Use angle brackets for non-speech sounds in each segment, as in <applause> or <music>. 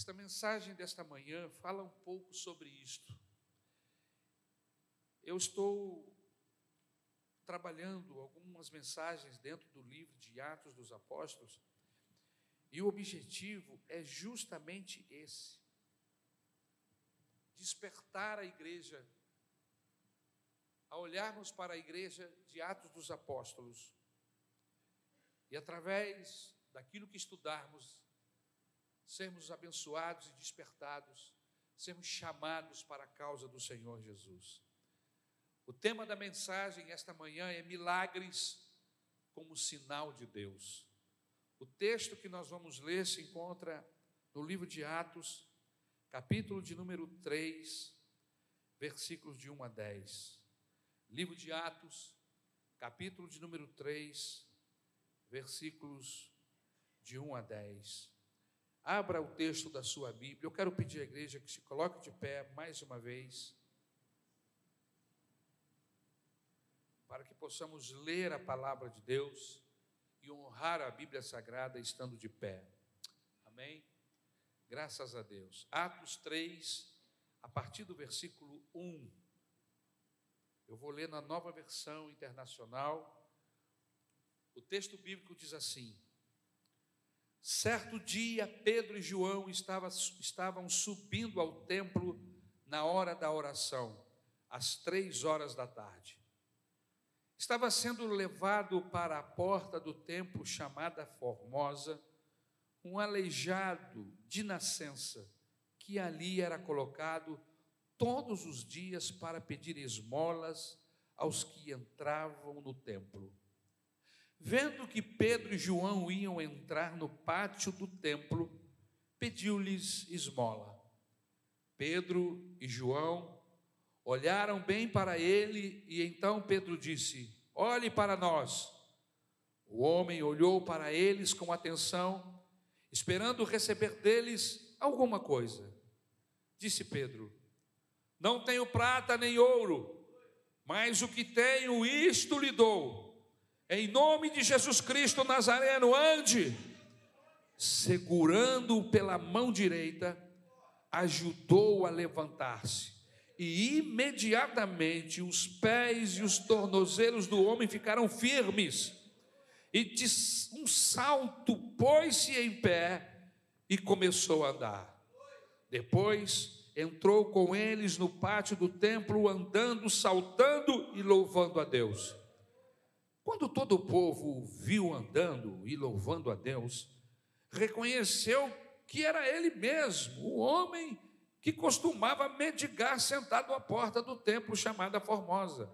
Esta mensagem desta manhã fala um pouco sobre isto. Eu estou trabalhando algumas mensagens dentro do livro de Atos dos Apóstolos, e o objetivo é justamente esse: despertar a igreja, a olharmos para a igreja de Atos dos Apóstolos, e através daquilo que estudarmos, sermos abençoados e despertados, sermos chamados para a causa do Senhor Jesus. O tema da mensagem esta manhã é milagres como sinal de Deus. O texto que nós vamos ler se encontra no livro de Atos, capítulo de número 3, versículos de 1 a 10. Livro de Atos, capítulo de número 3, versículos de 1 a 10. Abra o texto da sua Bíblia. Eu quero pedir à igreja que se coloque de pé mais uma vez. Para que possamos ler a palavra de Deus e honrar a Bíblia Sagrada estando de pé. Amém? Graças a Deus. Atos 3, a partir do versículo 1. Eu vou ler na nova versão internacional. O texto bíblico diz assim: Certo dia, Pedro e João estavam, subindo ao templo na hora da oração, às três horas da tarde. Estava sendo levado para a porta do templo chamada Formosa, um aleijado de nascença, que ali era colocado todos os dias para pedir esmolas aos que entravam no templo. Vendo que Pedro e João iam entrar no pátio do templo, pediu-lhes esmola. Pedro e João olharam bem para ele e então Pedro disse: Olhe para nós. O homem olhou para eles com atenção, esperando receber deles alguma coisa. Disse Pedro: Não tenho prata nem ouro, mas o que tenho, isto lhe dou em nome de Jesus Cristo Nazareno, ande. Segurando-o pela mão direita, ajudou a levantar-se. E imediatamente os pés e os tornozelos do homem ficaram firmes. E de um salto pôs-se em pé e começou a andar. Depois entrou com eles no pátio do templo, andando, saltando e louvando a Deus. Quando todo o povo viu andando e louvando a Deus, reconheceu que era ele mesmo, o homem que costumava mendigar sentado à porta do templo chamada Formosa.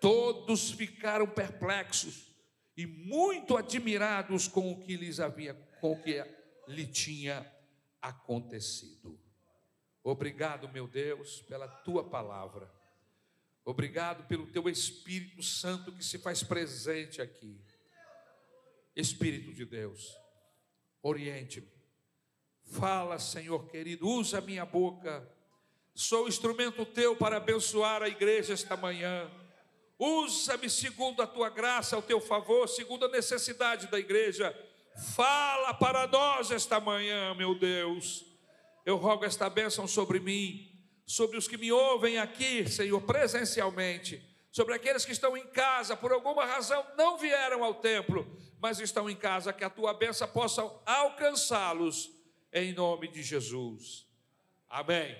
Todos ficaram perplexos e muito admirados com o que lhes havia, com o que lhe tinha acontecido. Obrigado, meu Deus, pela tua palavra. Obrigado pelo teu Espírito Santo que se faz presente aqui. Espírito de Deus, oriente-me. Fala, Senhor querido, usa a minha boca. Sou instrumento teu para abençoar a igreja esta manhã. Usa-me segundo a tua graça, ao teu favor, segundo a necessidade da igreja. Fala para nós esta manhã, meu Deus. Eu rogo esta bênção sobre mim sobre os que me ouvem aqui, Senhor, presencialmente, sobre aqueles que estão em casa, por alguma razão não vieram ao templo, mas estão em casa, que a tua bênção possa alcançá-los, em nome de Jesus. Amém.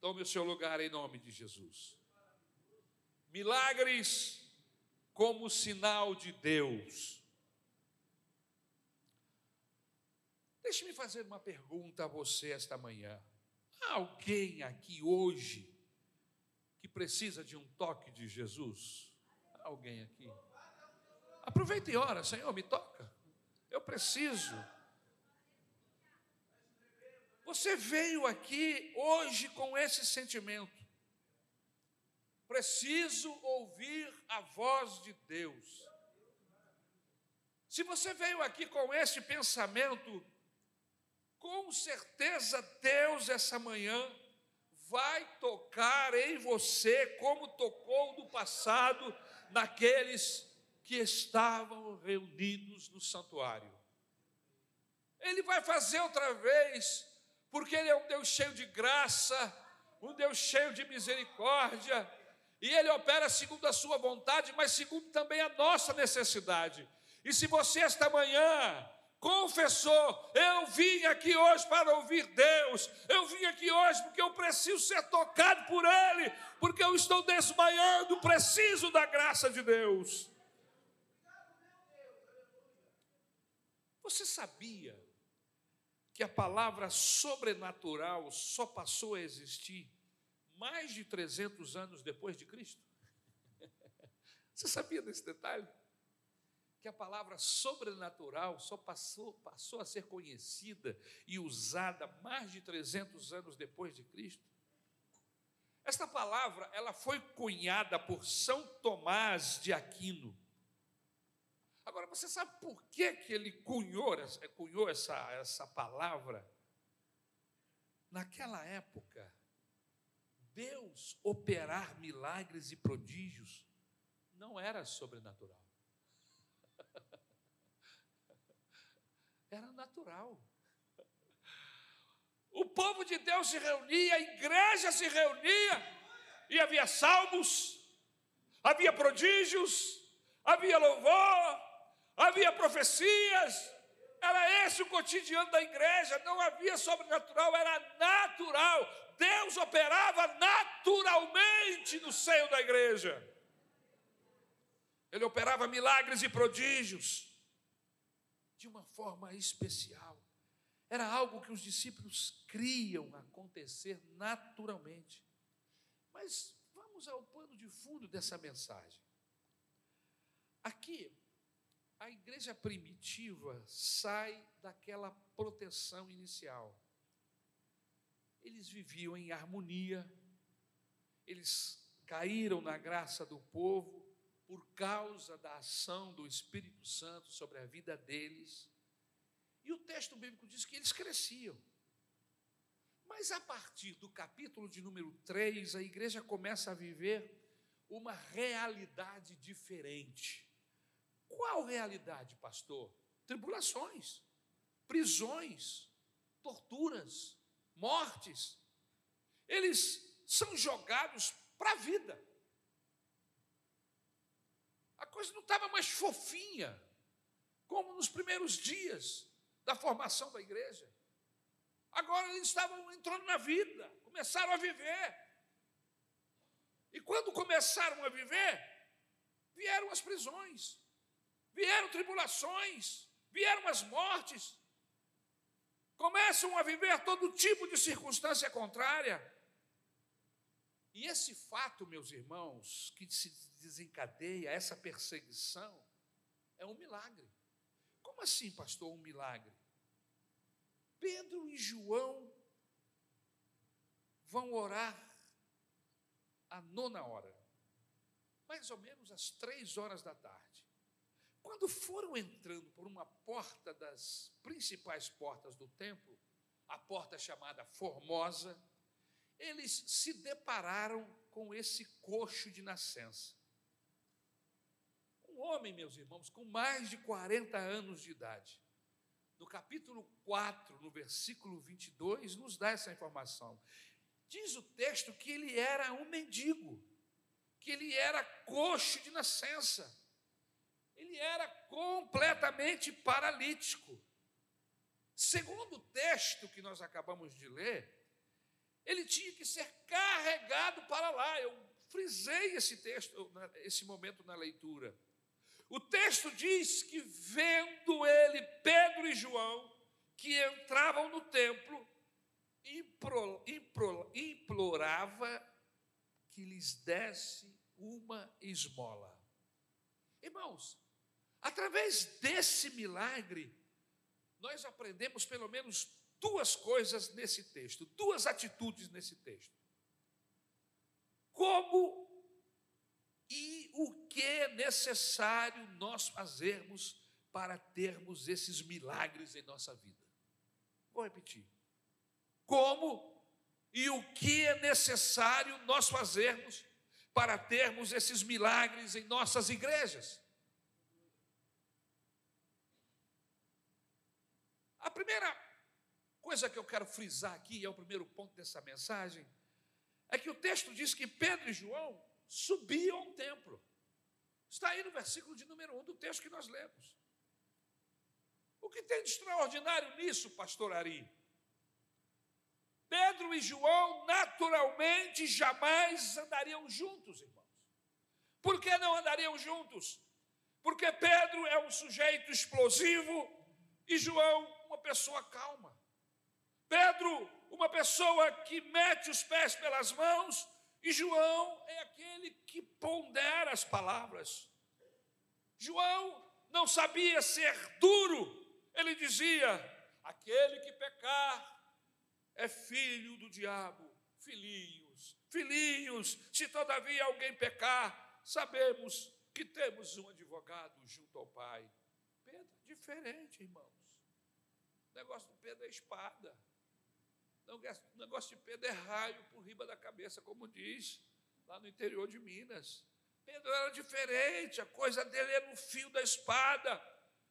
Tome o seu lugar em nome de Jesus. Milagres como sinal de Deus. Deixe-me fazer uma pergunta a você esta manhã. Há alguém aqui hoje que precisa de um toque de Jesus? Há alguém aqui? Aproveita e ora, Senhor, me toca. Eu preciso. Você veio aqui hoje com esse sentimento. Preciso ouvir a voz de Deus. Se você veio aqui com esse pensamento, com certeza Deus essa manhã vai tocar em você como tocou no passado naqueles que estavam reunidos no santuário. Ele vai fazer outra vez porque Ele é um Deus cheio de graça, um Deus cheio de misericórdia, e Ele opera segundo a Sua vontade, mas segundo também a nossa necessidade. E se você esta manhã confessou: Eu vim aqui hoje para ouvir Deus, eu vim aqui hoje porque eu preciso ser tocado por Ele, porque eu estou desmaiando, preciso da graça de Deus. Você sabia que a palavra sobrenatural só passou a existir mais de 300 anos depois de Cristo? <laughs> Você sabia desse detalhe? Que a palavra sobrenatural só passou, passou a ser conhecida e usada mais de 300 anos depois de Cristo? Esta palavra, ela foi cunhada por São Tomás de Aquino. Agora, você sabe por que, que ele cunhou, cunhou essa, essa palavra? Naquela época, Deus operar milagres e prodígios não era sobrenatural. Era natural. O povo de Deus se reunia, a igreja se reunia, e havia salmos, havia prodígios, havia louvor, havia profecias, era esse o cotidiano da igreja, não havia sobrenatural, era natural. Deus operava naturalmente no seio da igreja. Ele operava milagres e prodígios de uma forma especial. Era algo que os discípulos criam acontecer naturalmente. Mas vamos ao pano de fundo dessa mensagem. Aqui, a igreja primitiva sai daquela proteção inicial. Eles viviam em harmonia, eles caíram na graça do povo por causa da ação do Espírito Santo sobre a vida deles. E o texto bíblico diz que eles cresciam. Mas a partir do capítulo de número 3, a igreja começa a viver uma realidade diferente. Qual realidade, pastor? Tribulações, prisões, torturas, mortes. Eles são jogados para a vida. Coisa não estava mais fofinha, como nos primeiros dias da formação da igreja. Agora eles estavam entrando na vida, começaram a viver. E quando começaram a viver, vieram as prisões, vieram tribulações, vieram as mortes, começam a viver todo tipo de circunstância contrária. E esse fato, meus irmãos, que se desencadeia, essa perseguição, é um milagre. Como assim, pastor, um milagre? Pedro e João vão orar a nona hora, mais ou menos às três horas da tarde. Quando foram entrando por uma porta das principais portas do templo, a porta chamada Formosa, eles se depararam com esse coxo de nascença. Um homem, meus irmãos, com mais de 40 anos de idade. No capítulo 4, no versículo 22, nos dá essa informação. Diz o texto que ele era um mendigo, que ele era coxo de nascença ele era completamente paralítico. Segundo o texto que nós acabamos de ler, ele tinha que ser carregado para lá. Eu frisei esse texto, esse momento na leitura. O texto diz que vendo ele, Pedro e João, que entravam no templo, implorava que lhes desse uma esmola. Irmãos, Através desse milagre, nós aprendemos pelo menos duas coisas nesse texto, duas atitudes nesse texto. Como e o que é necessário nós fazermos para termos esses milagres em nossa vida. Vou repetir. Como e o que é necessário nós fazermos para termos esses milagres em nossas igrejas. A primeira coisa que eu quero frisar aqui, é o primeiro ponto dessa mensagem, é que o texto diz que Pedro e João subiam ao templo. Está aí no versículo de número 1 do texto que nós lemos. O que tem de extraordinário nisso, pastor Ari? Pedro e João naturalmente jamais andariam juntos, irmãos. Por que não andariam juntos? Porque Pedro é um sujeito explosivo e João, uma pessoa calma. Pedro, uma pessoa que mete os pés pelas mãos, e João é aquele que pondera as palavras. João não sabia ser duro, ele dizia: aquele que pecar é filho do diabo, filhinhos, filhinhos, se todavia alguém pecar, sabemos que temos um advogado junto ao Pai. Pedro, diferente, irmãos. O negócio do Pedro é espada. O negócio de Pedro é raio por riba da cabeça, como diz lá no interior de Minas. Pedro era diferente, a coisa dele é no fio da espada.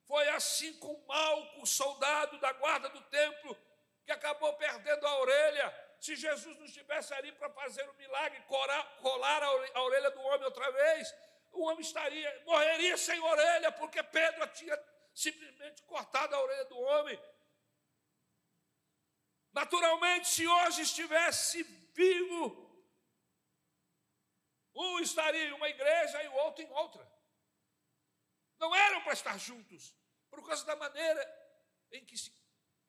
Foi assim com Malco, soldado da guarda do templo, que acabou perdendo a orelha. Se Jesus não estivesse ali para fazer o milagre, colar a orelha do homem outra vez, o homem estaria, morreria sem orelha, porque Pedro tinha simplesmente cortado a orelha do homem. Naturalmente, se hoje estivesse vivo, um estaria em uma igreja e o outro em outra. Não eram para estar juntos, por causa da maneira em que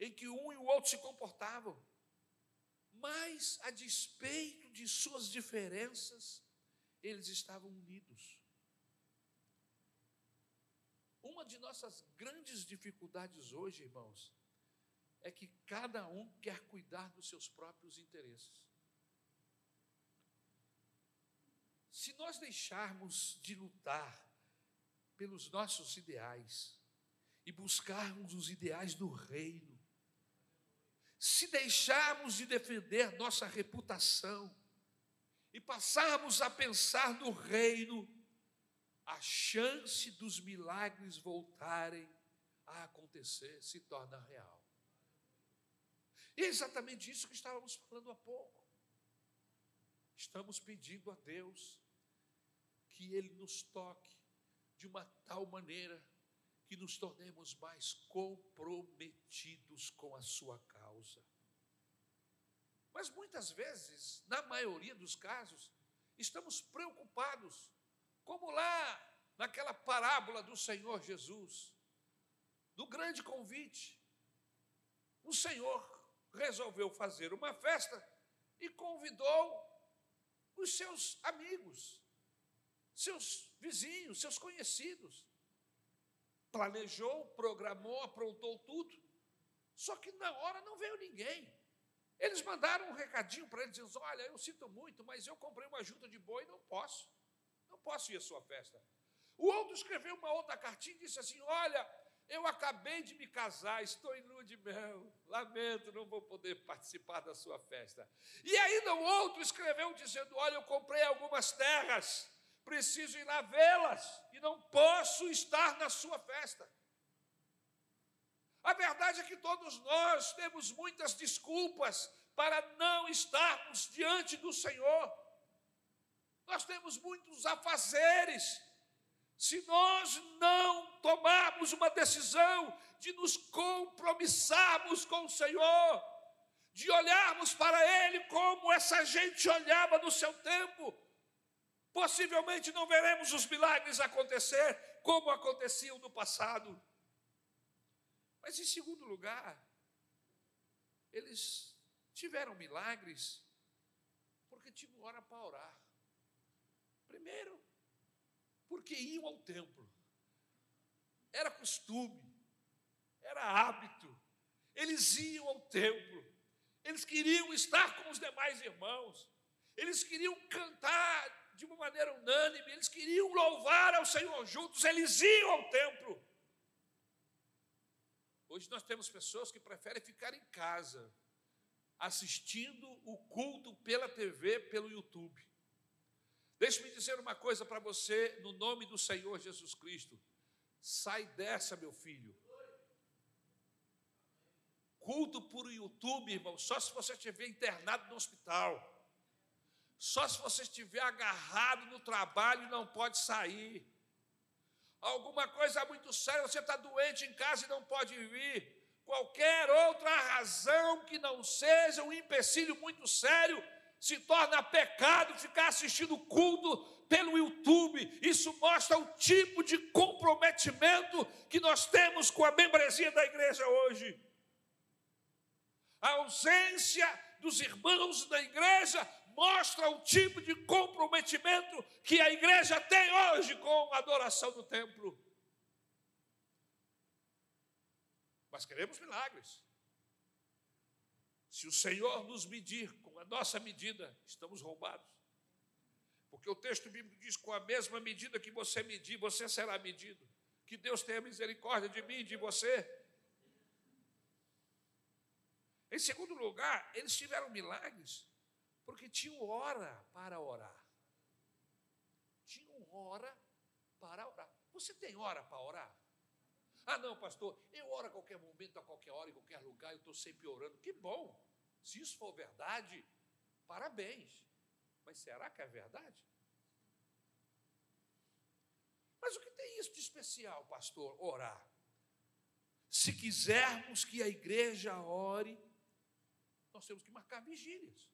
em que um e o outro se comportavam. Mas, a despeito de suas diferenças, eles estavam unidos. Uma de nossas grandes dificuldades hoje, irmãos, é que cada um quer cuidar dos seus próprios interesses. Se nós deixarmos de lutar pelos nossos ideais e buscarmos os ideais do reino, se deixarmos de defender nossa reputação e passarmos a pensar no reino, a chance dos milagres voltarem a acontecer se torna real. E é exatamente isso que estávamos falando há pouco. Estamos pedindo a Deus que Ele nos toque de uma tal maneira que nos tornemos mais comprometidos com a sua causa. Mas muitas vezes, na maioria dos casos, estamos preocupados, como lá naquela parábola do Senhor Jesus, do grande convite. O Senhor resolveu fazer uma festa e convidou os seus amigos, seus vizinhos, seus conhecidos planejou, programou, aprontou tudo. Só que na hora não veio ninguém. Eles mandaram um recadinho para eles, dizendo: Olha, eu sinto muito, mas eu comprei uma junta de boi e não posso. Não posso ir à sua festa. O outro escreveu uma outra cartinha e disse assim: Olha, eu acabei de me casar, estou em lua de mel, lamento, não vou poder participar da sua festa. E ainda o outro escreveu dizendo: Olha, eu comprei algumas terras preciso ir lá vê-las e não posso estar na sua festa. A verdade é que todos nós temos muitas desculpas para não estarmos diante do Senhor. Nós temos muitos afazeres. Se nós não tomarmos uma decisão de nos compromissarmos com o Senhor, de olharmos para Ele como essa gente olhava no seu tempo, Possivelmente não veremos os milagres acontecer como aconteciam no passado. Mas, em segundo lugar, eles tiveram milagres porque tinham hora para orar. Primeiro, porque iam ao templo. Era costume, era hábito. Eles iam ao templo. Eles queriam estar com os demais irmãos. Eles queriam cantar de uma maneira unânime, eles queriam louvar ao Senhor juntos, eles iam ao templo. Hoje nós temos pessoas que preferem ficar em casa, assistindo o culto pela TV, pelo YouTube. Deixe-me dizer uma coisa para você, no nome do Senhor Jesus Cristo. Sai dessa, meu filho. culto por YouTube, irmão, só se você estiver internado no hospital. Só se você estiver agarrado no trabalho e não pode sair. Alguma coisa muito séria, você está doente em casa e não pode vir. Qualquer outra razão que não seja um empecilho muito sério, se torna pecado ficar assistindo culto pelo YouTube. Isso mostra o tipo de comprometimento que nós temos com a membresia da igreja hoje. A ausência dos irmãos da igreja mostra o tipo de comprometimento que a igreja tem hoje com a adoração do templo. Mas queremos milagres. Se o Senhor nos medir nossa medida, estamos roubados. Porque o texto bíblico diz: com a mesma medida que você medir, você será medido. Que Deus tenha misericórdia de mim e de você. Em segundo lugar, eles tiveram milagres porque tinham hora para orar. Tinham hora para orar. Você tem hora para orar? Ah, não, pastor, eu oro a qualquer momento, a qualquer hora, em qualquer lugar, eu estou sempre orando. Que bom! Se isso for verdade, parabéns. Mas será que é verdade? Mas o que tem isso de especial, pastor? Orar. Se quisermos que a igreja ore, nós temos que marcar vigílias.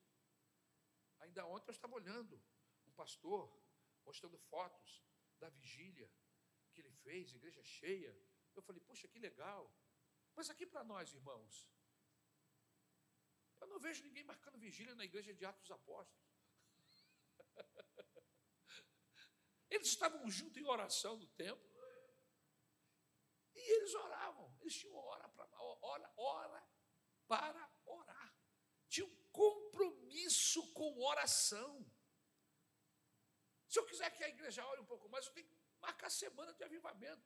Ainda ontem eu estava olhando um pastor postando fotos da vigília que ele fez, igreja cheia. Eu falei, puxa, que legal. Mas aqui para nós, irmãos, eu não vejo ninguém marcando vigília na igreja de Atos Apóstolos. <laughs> Eles estavam juntos em oração no templo. E eles oravam. Eles tinham hora para, hora, hora para orar. Tinham compromisso com oração. Se eu quiser que a igreja ore um pouco mais, eu tenho que marcar semana de avivamento.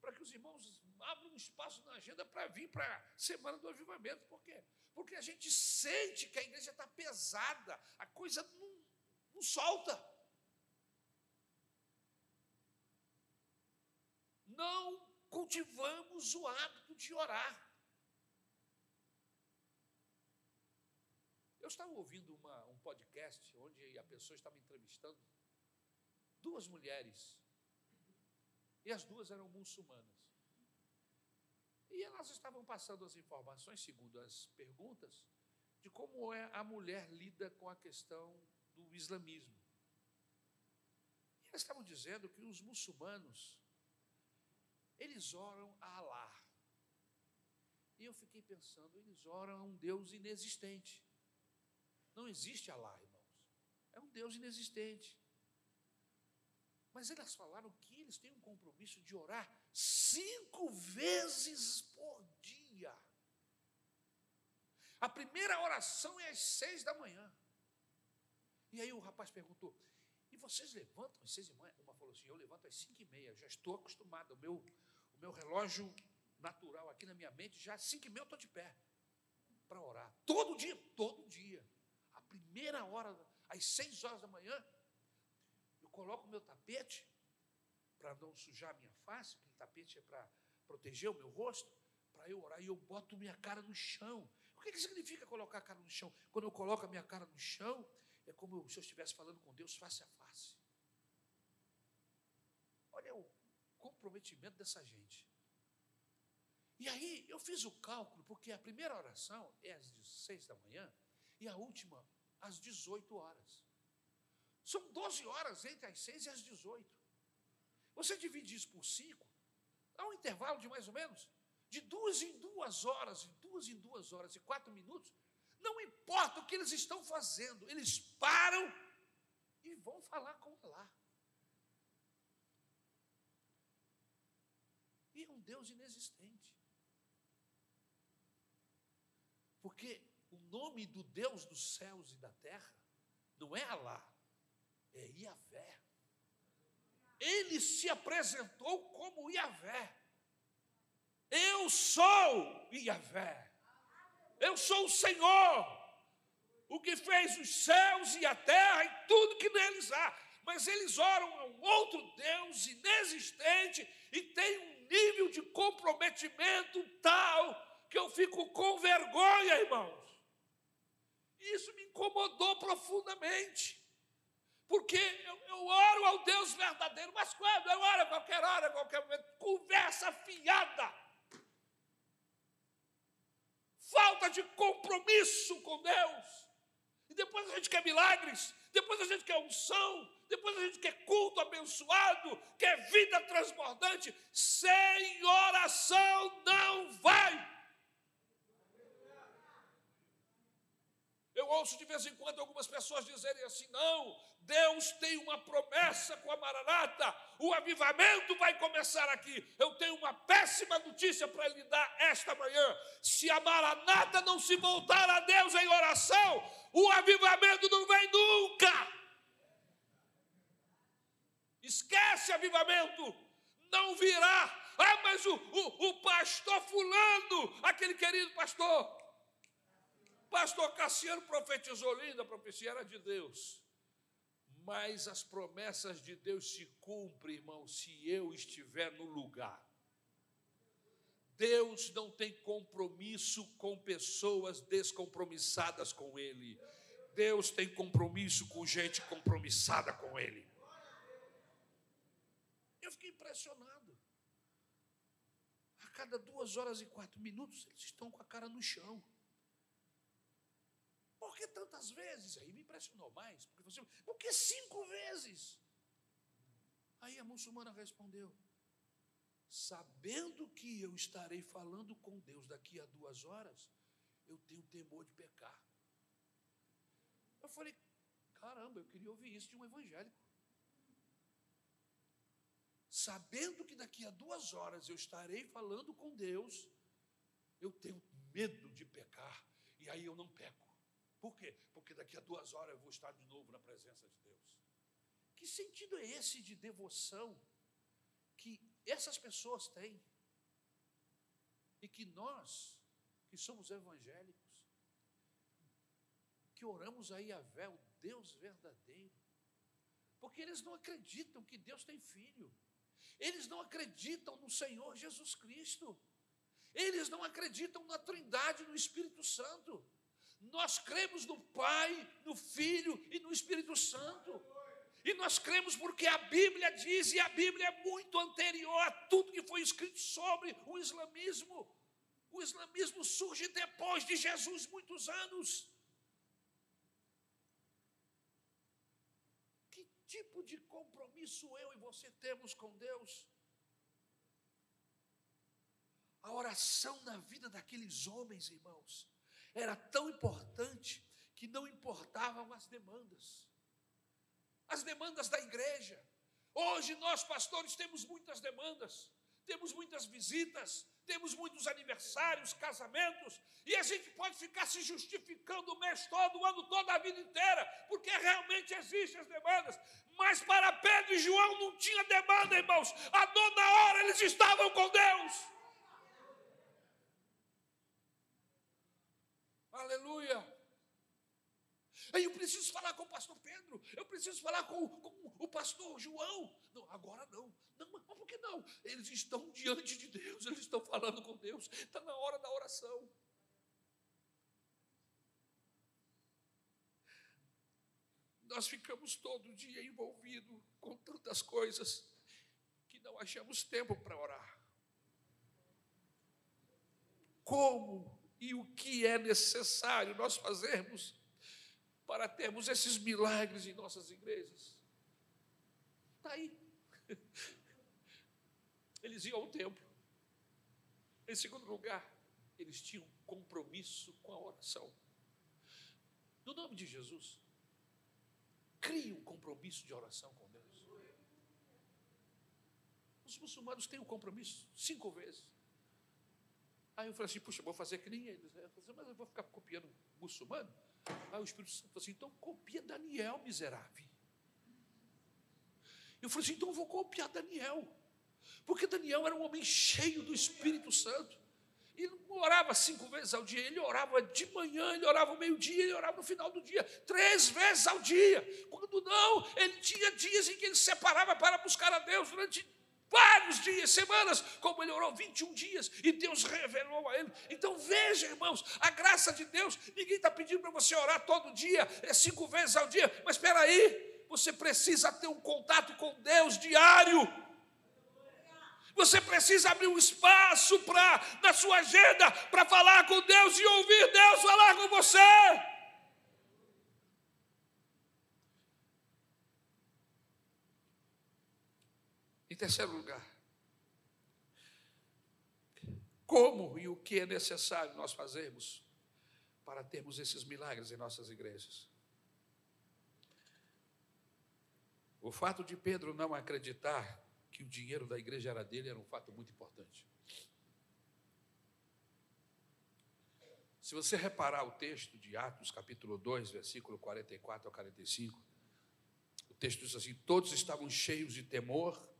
Para que os irmãos abram um espaço na agenda para vir para a semana do avivamento. Por quê? Porque a gente sente que a igreja está pesada, a coisa não, não solta. Não cultivamos o hábito de orar. Eu estava ouvindo uma, um podcast onde a pessoa estava entrevistando duas mulheres. E as duas eram muçulmanas. E elas estavam passando as informações, segundo as perguntas, de como é a mulher lida com a questão do islamismo. E elas estavam dizendo que os muçulmanos, eles oram a Alá. E eu fiquei pensando, eles oram a um Deus inexistente. Não existe Alá, irmãos. É um Deus inexistente. Mas elas falaram que eles têm um compromisso de orar cinco vezes por dia. A primeira oração é às seis da manhã. E aí o rapaz perguntou: E vocês levantam às seis da manhã? Uma falou assim: Eu levanto às cinco e meia, já estou acostumado. O meu, o meu relógio natural aqui na minha mente, já às cinco e meia eu estou de pé para orar. Todo dia, todo dia. A primeira hora, às seis horas da manhã, coloco o meu tapete para não sujar minha face, porque o tapete é para proteger o meu rosto, para eu orar, e eu boto minha cara no chão. O que, que significa colocar a cara no chão? Quando eu coloco a minha cara no chão, é como se eu estivesse falando com Deus face a face. Olha o comprometimento dessa gente. E aí eu fiz o cálculo, porque a primeira oração é às 6 da manhã e a última às 18 horas. São 12 horas entre as 6 e as 18. Você divide isso por 5, há um intervalo de mais ou menos de duas em duas horas, de duas em duas horas e quatro minutos. Não importa o que eles estão fazendo, eles param e vão falar com Allah. E é um Deus inexistente. Porque o nome do Deus dos céus e da terra não é Alá, é Iavé. Ele se apresentou como Iavé. Eu sou Iavé. Eu sou o Senhor, o que fez os céus e a terra e tudo que neles há. Mas eles oram a um outro Deus inexistente e tem um nível de comprometimento tal que eu fico com vergonha, irmãos. Isso me incomodou profundamente. Porque eu, eu, oro ao Deus verdadeiro, mas quando? Eu oro a qualquer hora, a qualquer momento. Conversa fiada. Falta de compromisso com Deus. E depois a gente quer milagres, depois a gente quer unção, depois a gente quer culto abençoado, quer vida transbordante. Sem oração não vai. Eu ouço de vez em quando algumas pessoas dizerem assim: não, Deus tem uma promessa com a Maranata, o avivamento vai começar aqui. Eu tenho uma péssima notícia para lhe dar esta manhã: se a Maranata não se voltar a Deus em oração, o avivamento não vem nunca. Esquece avivamento, não virá. Ah, mas o, o, o pastor Fulano, aquele querido pastor, Pastor Cassiano profetizou linda, a profecia era de Deus. Mas as promessas de Deus se cumprem, irmão, se eu estiver no lugar. Deus não tem compromisso com pessoas descompromissadas com Ele. Deus tem compromisso com gente compromissada com Ele. Eu fiquei impressionado. A cada duas horas e quatro minutos, eles estão com a cara no chão. Por que tantas vezes? Aí me impressionou mais. Porque você, por que cinco vezes? Aí a muçulmana respondeu: Sabendo que eu estarei falando com Deus daqui a duas horas, eu tenho temor de pecar. Eu falei: Caramba, eu queria ouvir isso de um evangélico. Sabendo que daqui a duas horas eu estarei falando com Deus, eu tenho medo de pecar, e aí eu não peco. Por quê? Porque daqui a duas horas eu vou estar de novo na presença de Deus. Que sentido é esse de devoção que essas pessoas têm? E que nós, que somos evangélicos, que oramos a vé, o Deus verdadeiro, porque eles não acreditam que Deus tem filho, eles não acreditam no Senhor Jesus Cristo, eles não acreditam na Trindade, no Espírito Santo. Nós cremos no Pai, no Filho e no Espírito Santo. E nós cremos porque a Bíblia diz, e a Bíblia é muito anterior a tudo que foi escrito sobre o islamismo. O islamismo surge depois de Jesus, muitos anos. Que tipo de compromisso eu e você temos com Deus? A oração na vida daqueles homens, irmãos, era tão importante que não importavam as demandas. As demandas da igreja. Hoje nós, pastores, temos muitas demandas, temos muitas visitas, temos muitos aniversários, casamentos, e a gente pode ficar se justificando o mês todo, o ano todo, a vida inteira, porque realmente existem as demandas. Mas para Pedro e João não tinha demanda, irmãos. A dona hora eles estavam com Deus. Aleluia. Aí eu preciso falar com o pastor Pedro, eu preciso falar com, com o pastor João. Não, agora não. Não, mas por que não? Eles estão diante de Deus, eles estão falando com Deus, está na hora da oração. Nós ficamos todo dia envolvidos com tantas coisas que não achamos tempo para orar. Como e o que é necessário nós fazermos para termos esses milagres em nossas igrejas. Está aí. <laughs> Eles iam ao templo. Em segundo lugar, eles tinham compromisso com a oração. No nome de Jesus, crie um compromisso de oração com Deus. Os muçulmanos têm um compromisso cinco vezes. Aí eu falei assim, puxa, vou fazer que nem eles. Eu falei, mas eu vou ficar copiando muçulmano? Aí o Espírito Santo falou assim, então copia Daniel, miserável. Eu falei assim, então eu vou copiar Daniel. Porque Daniel era um homem cheio do Espírito Santo. Ele não orava cinco vezes ao dia, ele orava de manhã, ele orava ao meio-dia, ele orava no final do dia, três vezes ao dia. Quando não, ele tinha dias em que ele separava para buscar a Deus durante vários dias, semanas, como ele orou 21 dias, e Deus revelou a ele. Então veja, irmãos, a graça de Deus, ninguém está pedindo para você orar todo dia, é cinco vezes ao dia, mas espera aí, você precisa ter um contato com Deus diário. Você precisa abrir um espaço para na sua agenda para falar com Deus e ouvir Deus falar com você. Em terceiro lugar, como e o que é necessário nós fazermos para termos esses milagres em nossas igrejas? O fato de Pedro não acreditar que o dinheiro da igreja era dele era um fato muito importante. Se você reparar o texto de Atos, capítulo 2, versículo 44 a 45, o texto diz assim: Todos estavam cheios de temor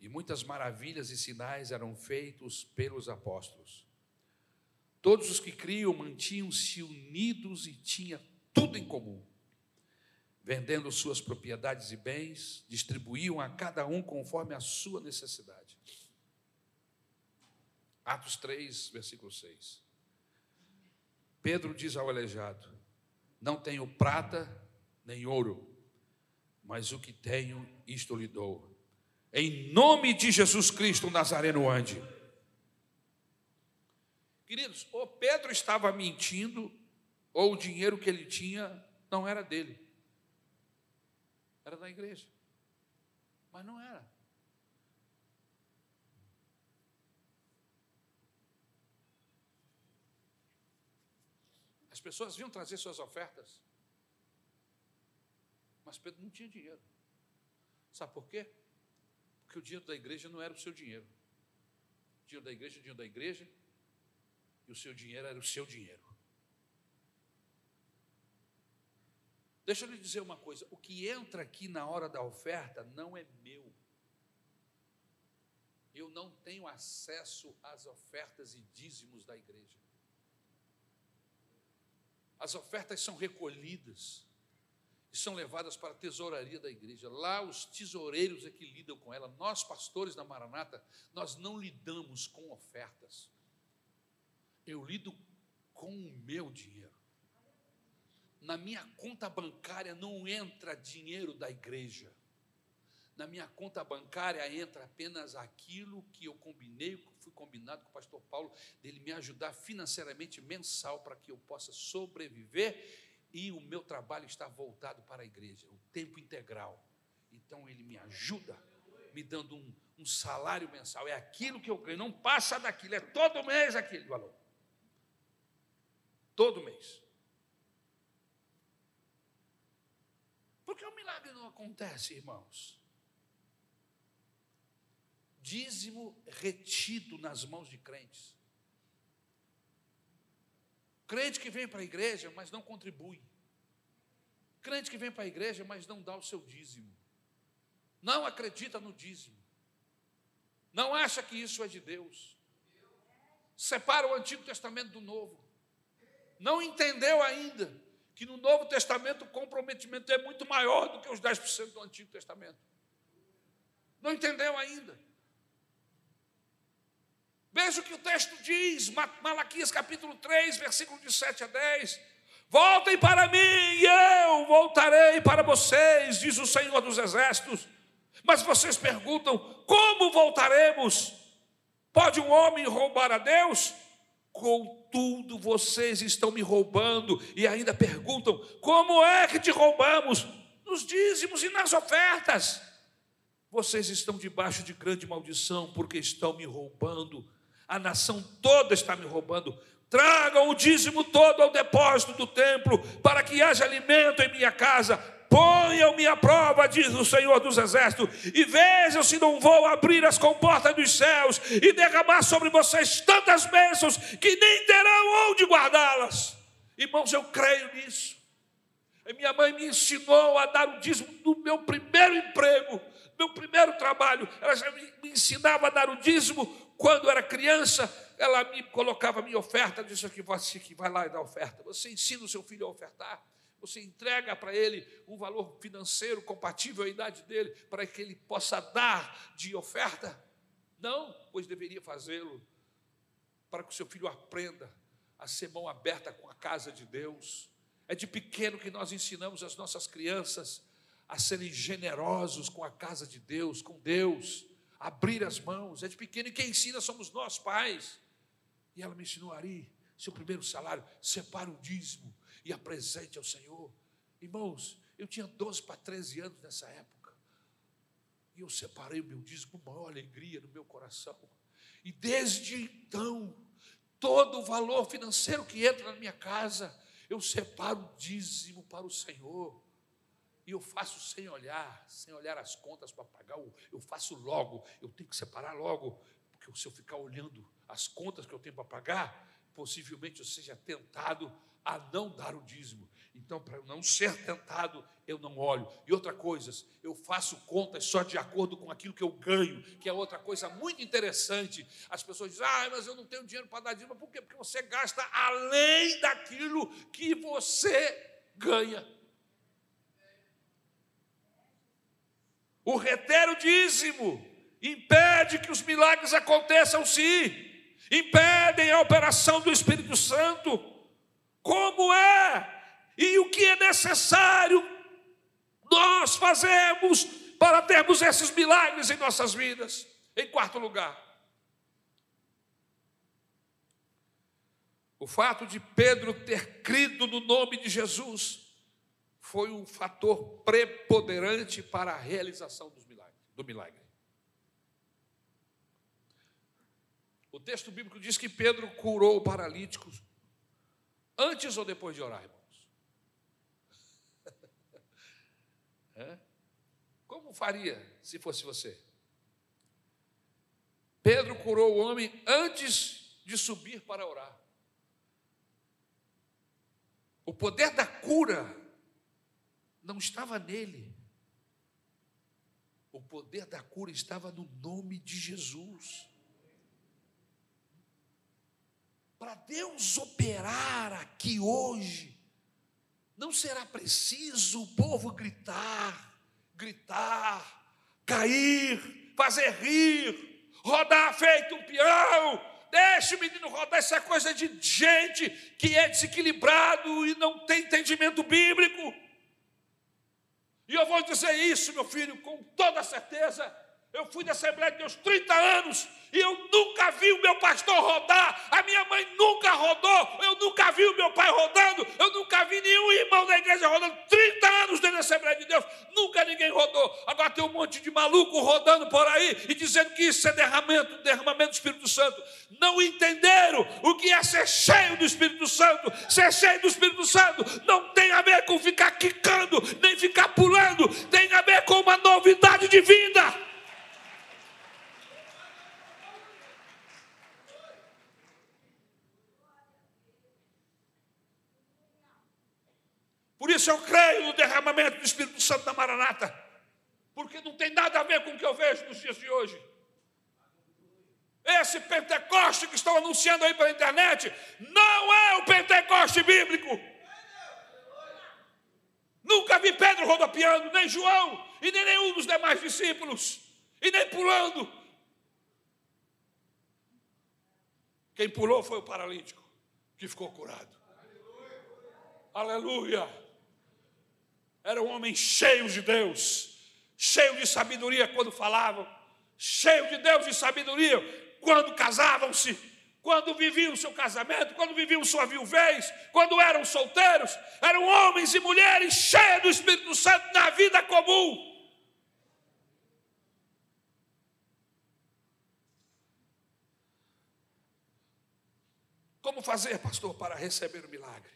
e muitas maravilhas e sinais eram feitos pelos apóstolos. Todos os que criam mantinham-se unidos e tinham tudo em comum. Vendendo suas propriedades e bens, distribuíam a cada um conforme a sua necessidade. Atos 3, versículo 6. Pedro diz ao aleijado: Não tenho prata nem ouro, mas o que tenho, isto lhe dou em nome de Jesus Cristo Nazareno ande. Queridos, ou Pedro estava mentindo, ou o dinheiro que ele tinha não era dele. Era da igreja. Mas não era. As pessoas vinham trazer suas ofertas. Mas Pedro não tinha dinheiro. Sabe por quê? Porque o dinheiro da igreja não era o seu dinheiro. O dinheiro da igreja o dinheiro da igreja e o seu dinheiro era o seu dinheiro. Deixa eu lhe dizer uma coisa: o que entra aqui na hora da oferta não é meu. Eu não tenho acesso às ofertas e dízimos da igreja. As ofertas são recolhidas e são levadas para a tesouraria da igreja. Lá os tesoureiros é que lidam com ela. Nós, pastores da Maranata, nós não lidamos com ofertas. Eu lido com o meu dinheiro. Na minha conta bancária não entra dinheiro da igreja. Na minha conta bancária entra apenas aquilo que eu combinei, que fui combinado com o pastor Paulo, dele me ajudar financeiramente mensal para que eu possa sobreviver e o meu trabalho está voltado para a igreja, o tempo integral. Então ele me ajuda, me dando um, um salário mensal. É aquilo que eu ganho, não passa daquilo, é todo mês aquele valor. Todo mês. Por que o milagre não acontece, irmãos? Dízimo retido nas mãos de crentes. Crente que vem para a igreja, mas não contribui. Crente que vem para a igreja, mas não dá o seu dízimo. Não acredita no dízimo. Não acha que isso é de Deus. Separa o Antigo Testamento do Novo. Não entendeu ainda que no Novo Testamento o comprometimento é muito maior do que os 10% do Antigo Testamento. Não entendeu ainda. Veja o que o texto diz, Malaquias capítulo 3, versículo de 7 a 10. Voltem para mim e eu voltarei para vocês, diz o Senhor dos Exércitos. Mas vocês perguntam: como voltaremos? Pode um homem roubar a Deus? Contudo, vocês estão me roubando e ainda perguntam: como é que te roubamos? Nos dízimos e nas ofertas. Vocês estão debaixo de grande maldição porque estão me roubando a nação toda está me roubando. Tragam o dízimo todo ao depósito do templo, para que haja alimento em minha casa. Ponham-me à prova, diz o Senhor dos Exércitos, e vejam se não vou abrir as comportas dos céus e derramar sobre vocês tantas bênçãos que nem terão onde guardá-las. Irmãos, eu creio nisso. Minha mãe me ensinou a dar o dízimo do meu primeiro emprego, meu primeiro trabalho. Ela já me ensinava a dar o dízimo quando era criança, ela me colocava a minha oferta, disse que você que vai lá e dá oferta. Você ensina o seu filho a ofertar. Você entrega para ele um valor financeiro compatível à idade dele, para que ele possa dar de oferta? Não, pois deveria fazê-lo para que o seu filho aprenda a ser mão aberta com a casa de Deus. É de pequeno que nós ensinamos as nossas crianças a serem generosos com a casa de Deus, com Deus, abrir as mãos. É de pequeno e quem ensina somos nós, pais. E ela me ensinou Ari, seu primeiro salário, separa o dízimo e apresente ao Senhor. Irmãos, eu tinha 12 para 13 anos nessa época. E eu separei o meu dízimo com maior alegria no meu coração. E desde então, todo o valor financeiro que entra na minha casa, eu separo o dízimo para o Senhor. E eu faço sem olhar, sem olhar as contas para pagar, eu faço logo, eu tenho que separar logo, porque se eu ficar olhando as contas que eu tenho para pagar, possivelmente eu seja tentado a não dar o dízimo. Então, para não ser tentado, eu não olho. E outra coisa, eu faço contas só de acordo com aquilo que eu ganho, que é outra coisa muito interessante. As pessoas dizem, ah, mas eu não tenho dinheiro para dar dízimo. Por quê? Porque você gasta além daquilo que você ganha. O reter o dízimo impede que os milagres aconteçam sim impedem a operação do Espírito Santo. Como é e o que é necessário nós fazemos para termos esses milagres em nossas vidas? Em quarto lugar, o fato de Pedro ter crido no nome de Jesus foi um fator preponderante para a realização do milagre. O texto bíblico diz que Pedro curou o paralítico antes ou depois de orar, irmãos? <laughs> Como faria se fosse você? Pedro curou o homem antes de subir para orar. O poder da cura não estava nele. O poder da cura estava no nome de Jesus. Para Deus operar aqui hoje, não será preciso o povo gritar, gritar, cair, fazer rir, rodar feito um peão. Deixa o menino rodar, isso é coisa de gente que é desequilibrado e não tem entendimento bíblico. E eu vou dizer isso, meu filho, com toda certeza eu fui da Assembleia de Deus 30 anos e eu nunca vi o meu pastor rodar, a minha mãe nunca rodou, eu nunca vi o meu pai rodando, eu nunca vi nenhum irmão da igreja rodando. 30 anos dentro da Assembleia de Deus, nunca ninguém rodou. Agora tem um monte de maluco rodando por aí e dizendo que isso é derramamento, derramamento do Espírito Santo. Não entenderam o que é ser cheio do Espírito Santo. Ser cheio do Espírito Santo não tem a ver com ficar quicando, nem ficar pulando, tem a ver com uma novidade de vida. Por isso eu creio no derramamento do Espírito Santo da Maranata, porque não tem nada a ver com o que eu vejo nos dias de hoje. Esse Pentecoste que estão anunciando aí pela internet não é o Pentecoste bíblico. Nunca vi Pedro rodopiando, nem João, e nem nenhum dos demais discípulos, e nem pulando. Quem pulou foi o paralítico, que ficou curado. Aleluia. Eram homens cheios de Deus, cheios de sabedoria quando falavam, cheios de Deus e sabedoria quando casavam-se, quando viviam o seu casamento, quando viviam sua viuvez, quando eram solteiros, eram homens e mulheres cheios do Espírito Santo na vida comum. Como fazer, pastor, para receber o milagre?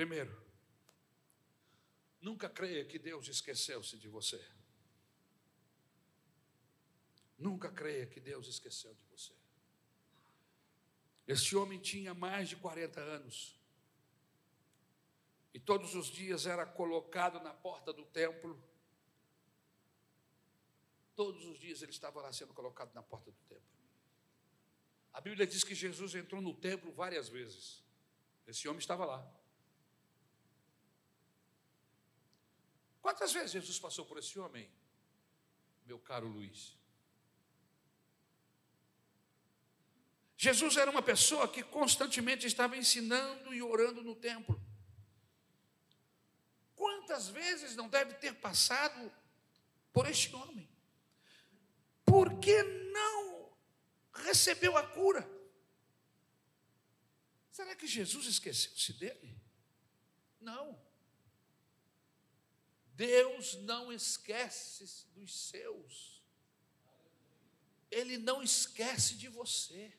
Primeiro, nunca creia que Deus esqueceu-se de você. Nunca creia que Deus esqueceu de você. Este homem tinha mais de 40 anos. E todos os dias era colocado na porta do templo. Todos os dias ele estava lá sendo colocado na porta do templo. A Bíblia diz que Jesus entrou no templo várias vezes. Esse homem estava lá. Quantas vezes Jesus passou por esse homem, meu caro Luiz? Jesus era uma pessoa que constantemente estava ensinando e orando no templo. Quantas vezes não deve ter passado por este homem? Por que não recebeu a cura? Será que Jesus esqueceu-se dele? Não. Deus não esquece dos seus. Ele não esquece de você.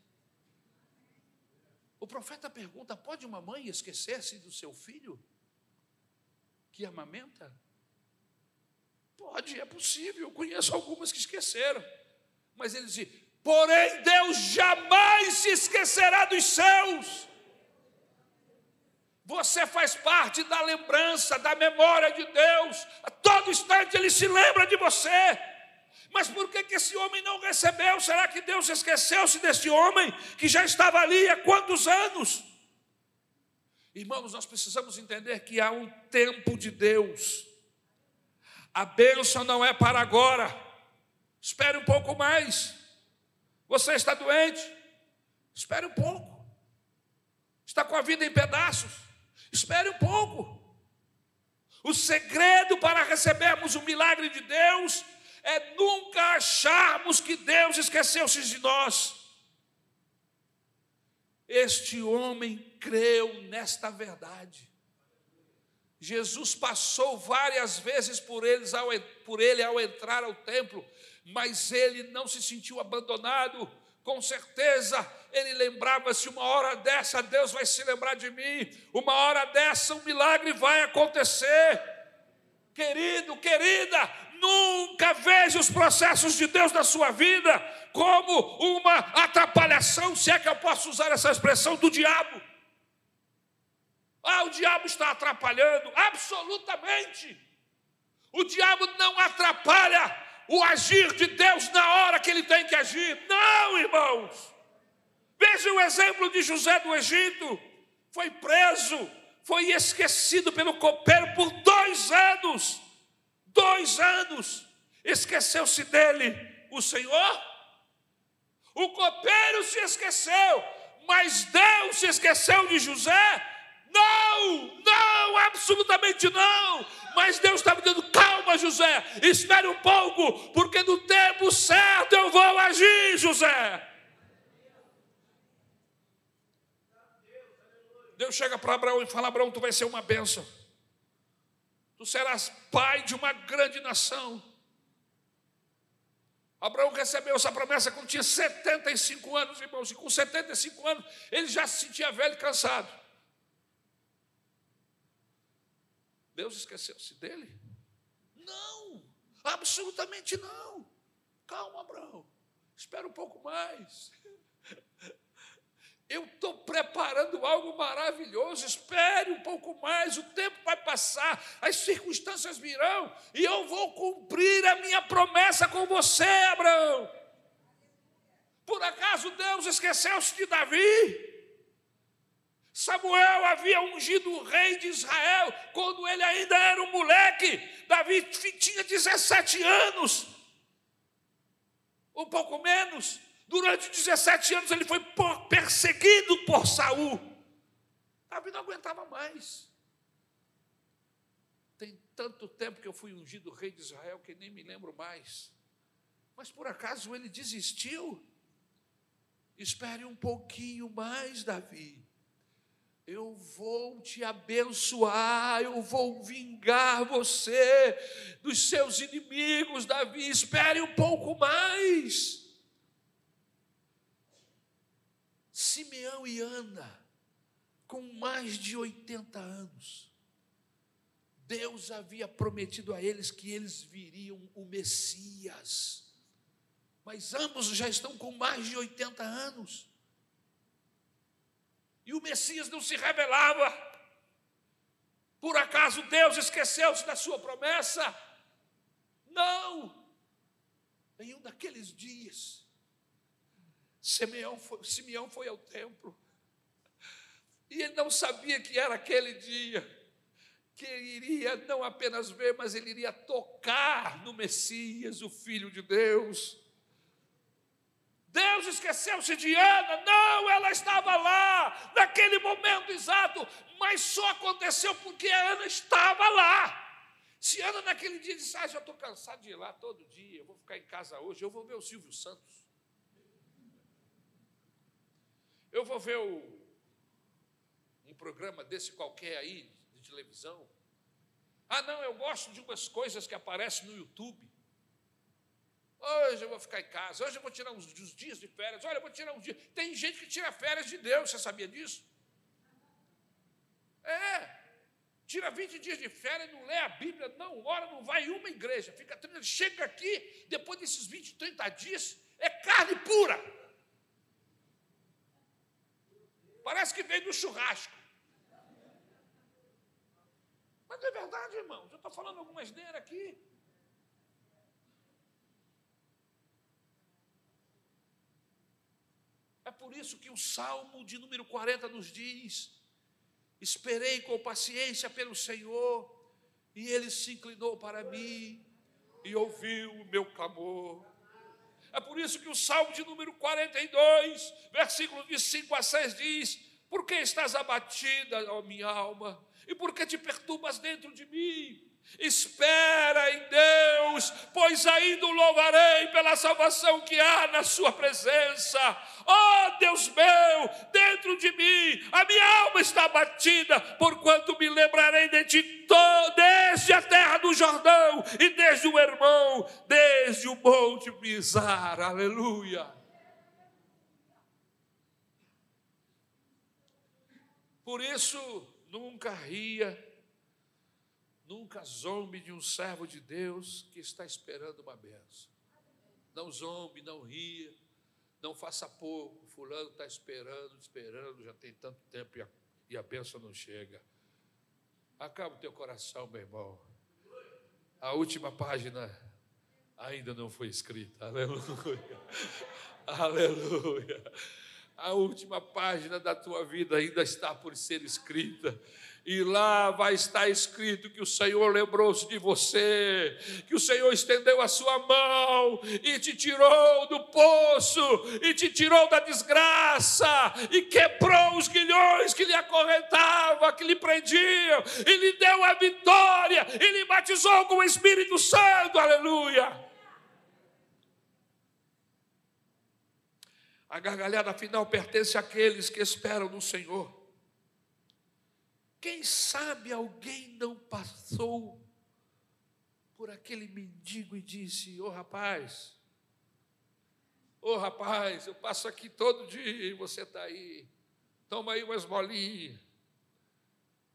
O profeta pergunta: pode uma mãe esquecer-se do seu filho que amamenta? Pode, é possível. Eu conheço algumas que esqueceram. Mas ele diz: porém, Deus jamais se esquecerá dos seus. Você faz parte da lembrança, da memória de Deus. A todo instante ele se lembra de você. Mas por que, que esse homem não recebeu? Será que Deus esqueceu-se desse homem que já estava ali há quantos anos? Irmãos, nós precisamos entender que há um tempo de Deus. A bênção não é para agora. Espere um pouco mais. Você está doente? Espere um pouco. Está com a vida em pedaços? Espere um pouco. O segredo para recebermos o milagre de Deus é nunca acharmos que Deus esqueceu-se de nós. Este homem creu nesta verdade. Jesus passou várias vezes por, eles ao, por ele ao entrar ao templo, mas ele não se sentiu abandonado. Com certeza ele lembrava-se: uma hora dessa Deus vai se lembrar de mim, uma hora dessa um milagre vai acontecer. Querido, querida, Nunca veja os processos de Deus na sua vida como uma atrapalhação, se é que eu posso usar essa expressão, do diabo. Ah, o diabo está atrapalhando, absolutamente. O diabo não atrapalha o agir de Deus na hora que ele tem que agir. Não, irmãos. Veja o exemplo de José do Egito. Foi preso, foi esquecido pelo copeiro por dois anos. Dois anos, esqueceu-se dele o Senhor? O copeiro se esqueceu, mas Deus se esqueceu de José? Não, não, absolutamente não. Mas Deus estava dizendo: calma, José, espere um pouco, porque no tempo certo eu vou agir, José. Deus chega para Abraão e fala: Abraão, tu vai ser uma bênção tu serás pai de uma grande nação. Abraão recebeu essa promessa quando tinha 75 anos, irmãos, e com 75 anos ele já se sentia velho e cansado. Deus esqueceu-se dele? Não, absolutamente não. Calma, Abraão, espera um pouco mais. Eu estou preparando algo maravilhoso. Espere um pouco mais, o tempo vai passar, as circunstâncias virão e eu vou cumprir a minha promessa com você, Abraão. Por acaso Deus esqueceu-se de Davi? Samuel havia ungido o rei de Israel quando ele ainda era um moleque. Davi tinha 17 anos, um pouco menos. Durante 17 anos ele foi perseguido por Saul. Davi não aguentava mais. Tem tanto tempo que eu fui ungido rei de Israel que nem me lembro mais. Mas por acaso ele desistiu? Espere um pouquinho mais, Davi. Eu vou te abençoar, eu vou vingar você dos seus inimigos, Davi. Espere um pouco mais. Simeão e Ana, com mais de 80 anos, Deus havia prometido a eles que eles viriam o Messias, mas ambos já estão com mais de 80 anos, e o Messias não se revelava. Por acaso Deus esqueceu-se da sua promessa? Não! Em um daqueles dias, Simeão foi, Simeão foi ao templo. E ele não sabia que era aquele dia que ele iria não apenas ver, mas ele iria tocar no Messias, o Filho de Deus. Deus esqueceu-se de Ana, não, ela estava lá, naquele momento exato, mas só aconteceu porque Ana estava lá. Se Ana naquele dia disse, ah, já estou cansado de ir lá todo dia, eu vou ficar em casa hoje, eu vou ver o Silvio Santos. Eu vou ver o, um programa desse qualquer aí, de televisão. Ah, não, eu gosto de umas coisas que aparecem no YouTube. Hoje eu vou ficar em casa, hoje eu vou tirar uns, uns dias de férias, olha, eu vou tirar uns dias. Tem gente que tira férias de Deus, você sabia disso? É, tira 20 dias de férias, não lê a Bíblia, não ora, não vai em uma igreja, fica chega aqui, depois desses 20, 30 dias, é carne pura. Parece que veio do churrasco. Mas é verdade, irmão. Eu estou falando algumas asneira aqui. É por isso que o Salmo de número 40 nos diz: Esperei com paciência pelo Senhor, e ele se inclinou para mim e ouviu o meu clamor. É por isso que o Salmo de número 42, versículos de 5 a 6 diz: Por que estás abatida, ó minha alma? E por que te perturbas dentro de mim? Espera em Deus, pois ainda o louvarei pela salvação que há na Sua presença. Oh Deus meu, dentro de mim, a minha alma está batida, porquanto me lembrarei de Ti desde a terra do Jordão e desde o irmão, desde o monte Pisar. Aleluia. Por isso, nunca ria Nunca zombe de um servo de Deus que está esperando uma benção. Não zombe, não ria, não faça pouco. Fulano está esperando, esperando, já tem tanto tempo e a, e a benção não chega. Acaba o teu coração, meu irmão. A última página ainda não foi escrita. Aleluia. <laughs> Aleluia. A última página da tua vida ainda está por ser escrita e lá vai estar escrito que o Senhor lembrou-se de você, que o Senhor estendeu a sua mão e te tirou do poço, e te tirou da desgraça, e quebrou os guilhões que lhe acorrentavam, que lhe prendiam, e lhe deu a vitória, e lhe batizou com o Espírito Santo, aleluia. A gargalhada final pertence àqueles que esperam no Senhor. Quem sabe alguém não passou por aquele mendigo e disse: Ô oh, rapaz, ô oh, rapaz, eu passo aqui todo dia e você está aí, toma aí umas bolinhas.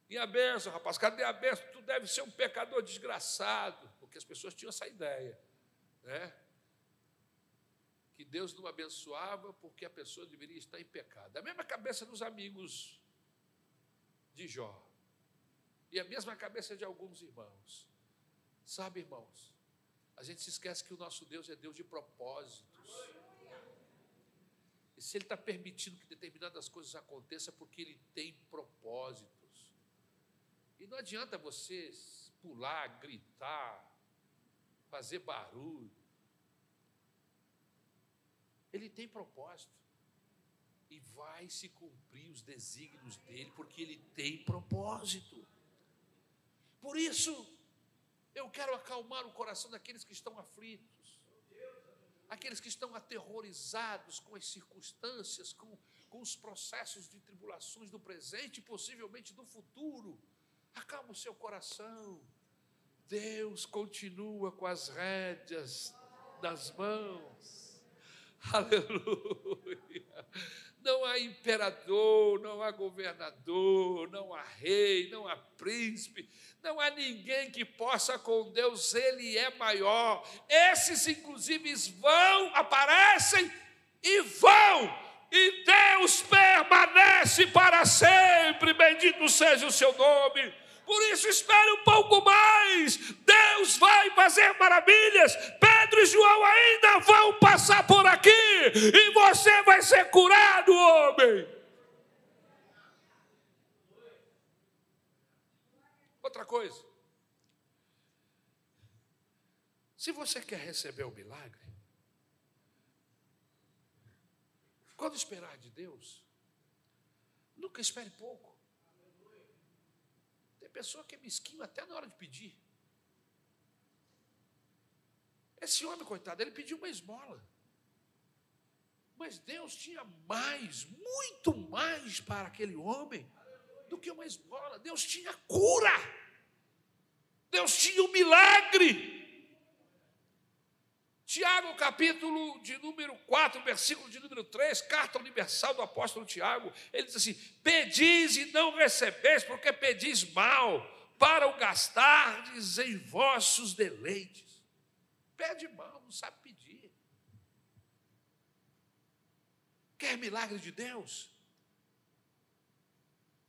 E a benção, rapaz, cadê a benção? Tu deve ser um pecador desgraçado, porque as pessoas tinham essa ideia, né? Que Deus não abençoava porque a pessoa deveria estar em pecado. A mesma cabeça dos amigos de Jó. E a mesma cabeça de alguns irmãos. Sabe, irmãos, a gente se esquece que o nosso Deus é Deus de propósitos. E se Ele está permitindo que determinadas coisas aconteçam, é porque Ele tem propósitos. E não adianta você pular, gritar, fazer barulho. Ele tem propósito e vai se cumprir os desígnios dele, porque ele tem propósito. Por isso, eu quero acalmar o coração daqueles que estão aflitos, aqueles que estão aterrorizados com as circunstâncias, com, com os processos de tribulações do presente e possivelmente do futuro. Acalma o seu coração. Deus continua com as rédeas das mãos. <laughs> Aleluia não há imperador, não há governador, não há rei, não há príncipe, não há ninguém que possa com Deus, Ele é maior. Esses, inclusive, vão, aparecem e vão, e Deus permanece para sempre. Bendito seja o seu nome. Por isso, espere um pouco mais. Deus vai fazer maravilhas. Pedro e João ainda vão passar por aqui. E você vai ser curado, homem. Outra coisa. Se você quer receber o milagre, quando esperar de Deus, nunca espere pouco. Pessoa que é mesquinho até na hora de pedir. Esse homem, coitado, ele pediu uma esmola. Mas Deus tinha mais, muito mais para aquele homem do que uma esmola. Deus tinha cura. Deus tinha um milagre. Tiago, capítulo de número 4, versículo de número 3, carta universal do apóstolo Tiago, ele diz assim: Pedis e não recebeis, porque pedis mal, para o gastardes em vossos deleites. Pede mal, não sabe pedir. Quer milagre de Deus?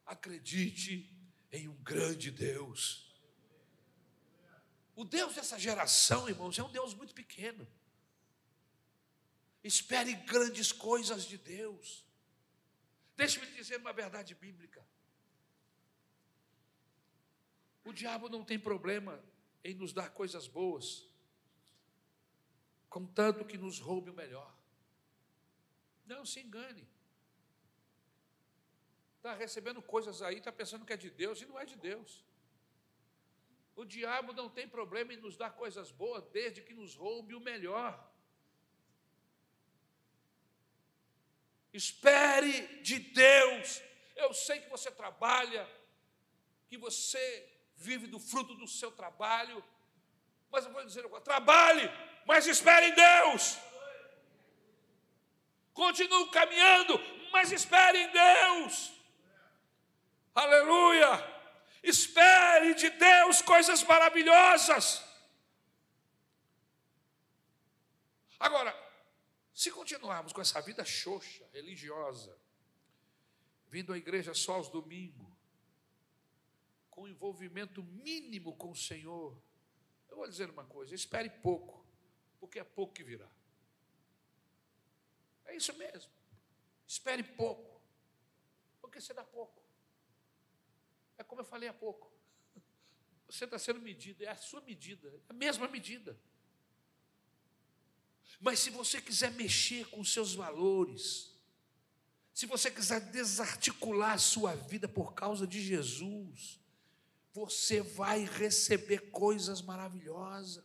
Acredite em um grande Deus. O Deus dessa geração, irmãos, é um Deus muito pequeno. Espere grandes coisas de Deus. Deixe-me dizer uma verdade bíblica. O diabo não tem problema em nos dar coisas boas, contanto que nos roube o melhor. Não se engane. Está recebendo coisas aí, está pensando que é de Deus e não é de Deus. O diabo não tem problema em nos dar coisas boas, desde que nos roube o melhor. Espere de Deus. Eu sei que você trabalha, que você vive do fruto do seu trabalho, mas eu vou dizer agora: trabalhe, mas espere em Deus. Continue caminhando, mas espere em Deus. Aleluia! Espere de Deus coisas maravilhosas. Agora, se continuarmos com essa vida xoxa, religiosa, vindo à igreja só aos domingos, com envolvimento mínimo com o Senhor, eu vou dizer uma coisa: espere pouco, porque é pouco que virá. É isso mesmo. Espere pouco, porque será pouco. É como eu falei há pouco. Você está sendo medido, é a sua medida, é a mesma medida. Mas se você quiser mexer com os seus valores, se você quiser desarticular a sua vida por causa de Jesus, você vai receber coisas maravilhosas.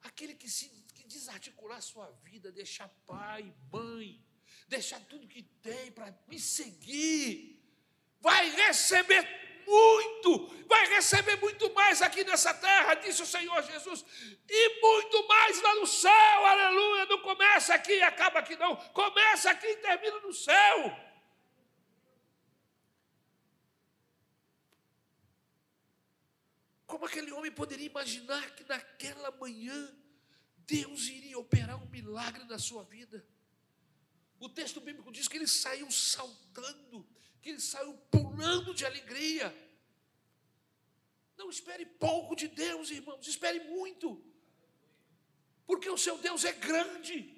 Aquele que se que desarticular a sua vida, deixar pai, mãe, deixar tudo que tem para me seguir, vai receber muito, vai receber muito mais aqui nessa terra, disse o Senhor Jesus, e muito mais lá no céu, aleluia. Não começa aqui e acaba aqui, não, começa aqui e termina no céu. Como aquele homem poderia imaginar que naquela manhã Deus iria operar um milagre na sua vida? O texto bíblico diz que ele saiu saltando, que ele saiu pulando de alegria. Não espere pouco de Deus, irmãos, espere muito, porque o seu Deus é grande.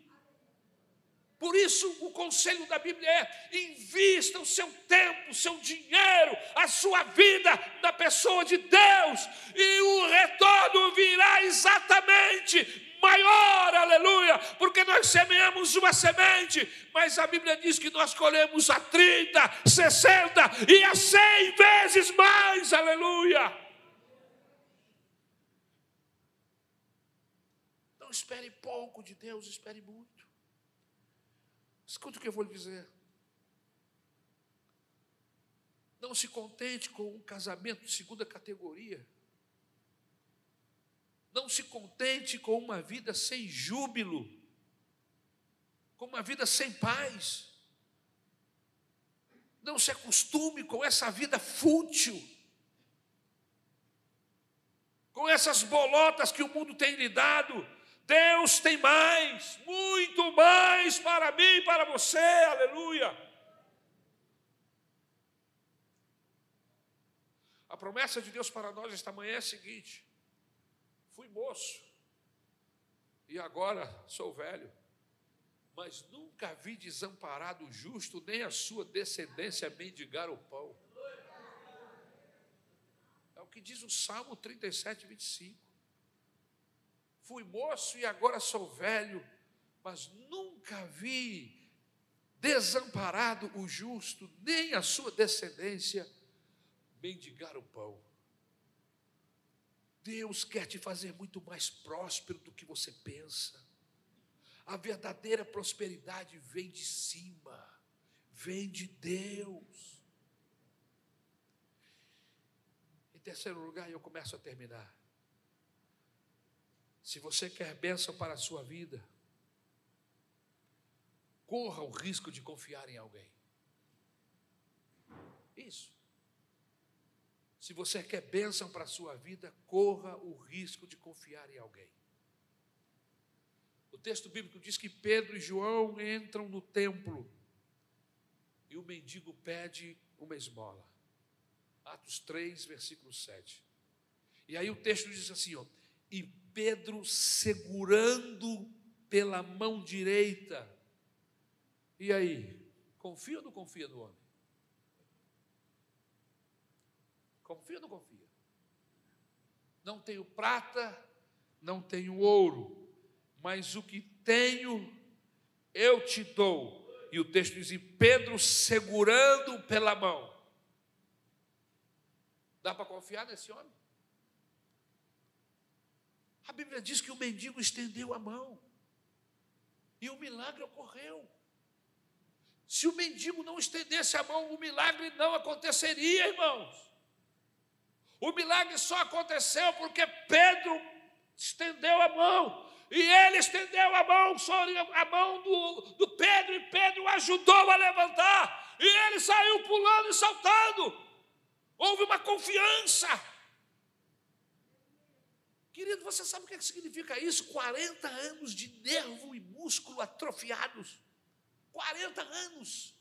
Por isso, o conselho da Bíblia é: invista o seu tempo, o seu dinheiro, a sua vida na pessoa de Deus, e o retorno virá exatamente maior, aleluia, porque nós semeamos uma semente, mas a Bíblia diz que nós colhemos a 30, 60 e a 100 vezes mais, aleluia. Não espere pouco de Deus, espere muito. Escute o que eu vou lhe dizer. Não se contente com um casamento de segunda categoria. Não se contente com uma vida sem júbilo, com uma vida sem paz. Não se acostume com essa vida fútil, com essas bolotas que o mundo tem lhe dado. Deus tem mais, muito mais para mim e para você, aleluia. A promessa de Deus para nós esta manhã é a seguinte: Fui moço e agora sou velho, mas nunca vi desamparado o justo, nem a sua descendência mendigar o pão. que diz o Salmo 37, 25. Fui moço e agora sou velho, mas nunca vi desamparado o justo, nem a sua descendência mendigar o pão. Deus quer te fazer muito mais próspero do que você pensa. A verdadeira prosperidade vem de cima, vem de Deus. Em terceiro lugar, eu começo a terminar. Se você quer bênção para a sua vida, corra o risco de confiar em alguém. Isso. Se você quer bênção para a sua vida, corra o risco de confiar em alguém. O texto bíblico diz que Pedro e João entram no templo e o mendigo pede uma esmola. Atos 3, versículo 7. E aí o texto diz assim: ó, e Pedro segurando pela mão direita e aí? Confia ou não confia no homem? Confia ou não confia? Não tenho prata, não tenho ouro, mas o que tenho eu te dou. E o texto diz: e Pedro segurando pela mão. Dá para confiar nesse homem? A Bíblia diz que o mendigo estendeu a mão e o milagre ocorreu. Se o mendigo não estendesse a mão, o milagre não aconteceria, irmãos. O milagre só aconteceu porque Pedro estendeu a mão. E ele estendeu a mão sobre a mão do, do Pedro, e Pedro ajudou a levantar. E ele saiu pulando e saltando. Houve uma confiança. Querido, você sabe o que significa isso? 40 anos de nervo e músculo atrofiados. 40 anos.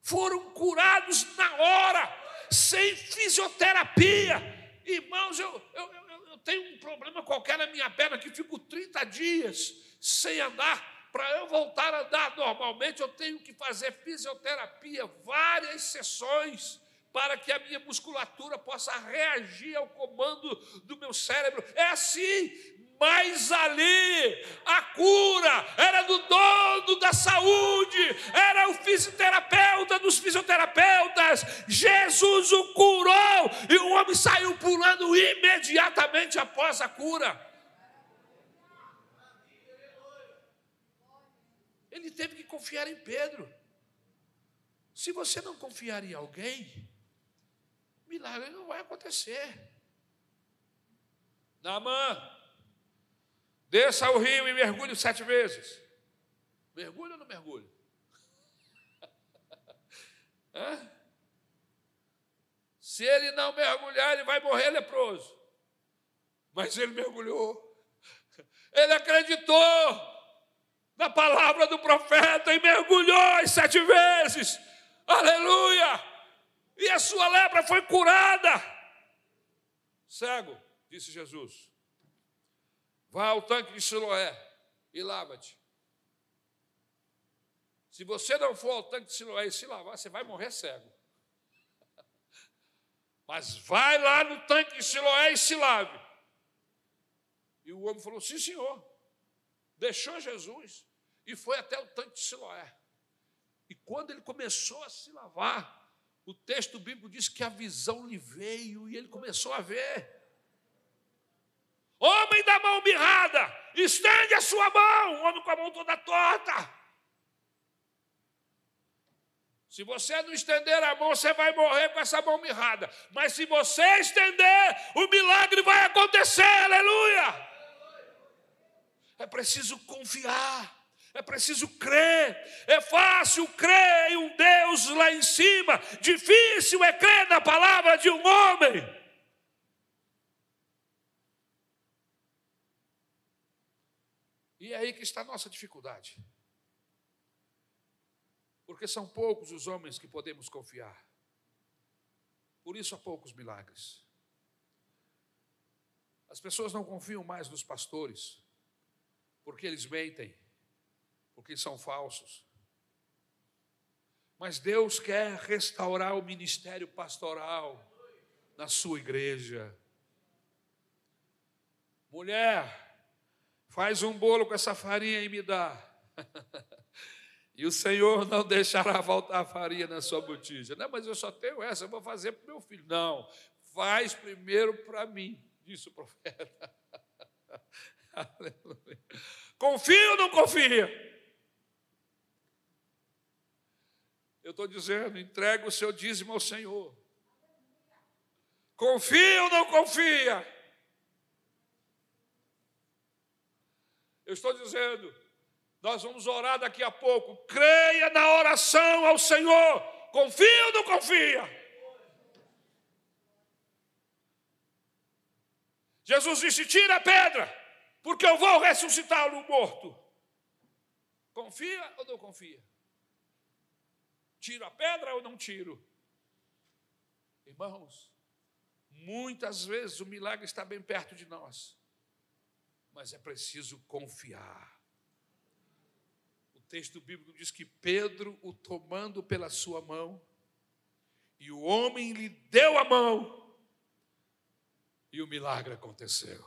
Foram curados na hora, sem fisioterapia. Irmãos, eu, eu, eu, eu tenho um problema qualquer na minha perna que fico 30 dias sem andar. Para eu voltar a andar normalmente, eu tenho que fazer fisioterapia, várias sessões para que a minha musculatura possa reagir ao comando do meu cérebro. É assim, mas ali a cura era do dono da saúde, era o fisioterapeuta dos fisioterapeutas. Jesus o curou e o homem saiu pulando imediatamente após a cura. Ele teve que confiar em Pedro. Se você não confiar em alguém, milagre não vai acontecer. Namã, desça ao rio e mergulhe sete vezes. Mergulho ou não mergulho? <laughs> Se ele não mergulhar, ele vai morrer leproso. Mas ele mergulhou. Ele acreditou na palavra do profeta e mergulhou as sete vezes. Aleluia! e a sua lepra foi curada. Cego, disse Jesus, vá ao tanque de Siloé e lava-te. Se você não for ao tanque de Siloé e se lavar, você vai morrer cego. <laughs> Mas vai lá no tanque de Siloé e se lave. E o homem falou: Sim, senhor. Deixou Jesus e foi até o tanque de Siloé. E quando ele começou a se lavar, o texto bíblico diz que a visão lhe veio e ele começou a ver. Homem da mão mirrada, estende a sua mão, homem com a mão toda torta. Se você não estender a mão, você vai morrer com essa mão mirrada. Mas se você estender, o milagre vai acontecer, aleluia. É preciso confiar. É preciso crer. É fácil crer em um Deus lá em cima. Difícil é crer na palavra de um homem. E é aí que está a nossa dificuldade. Porque são poucos os homens que podemos confiar. Por isso há poucos milagres. As pessoas não confiam mais nos pastores, porque eles mentem porque são falsos. Mas Deus quer restaurar o ministério pastoral. na sua igreja. Mulher, faz um bolo com essa farinha e me dá. <laughs> e o Senhor não deixará faltar farinha na sua botija. Não, mas eu só tenho essa, eu vou fazer para meu filho. Não, faz primeiro para mim, disse o profeta. <laughs> Aleluia. Confia ou não confia? Eu estou dizendo, entrega o seu dízimo ao Senhor. Confia ou não confia? Eu estou dizendo, nós vamos orar daqui a pouco. Creia na oração ao Senhor. Confia ou não confia? Jesus disse: Tira a pedra, porque eu vou ressuscitá-lo morto. Confia ou não confia? Tiro a pedra ou não tiro? Irmãos, muitas vezes o milagre está bem perto de nós, mas é preciso confiar. O texto bíblico diz que Pedro, o tomando pela sua mão, e o homem lhe deu a mão, e o milagre aconteceu.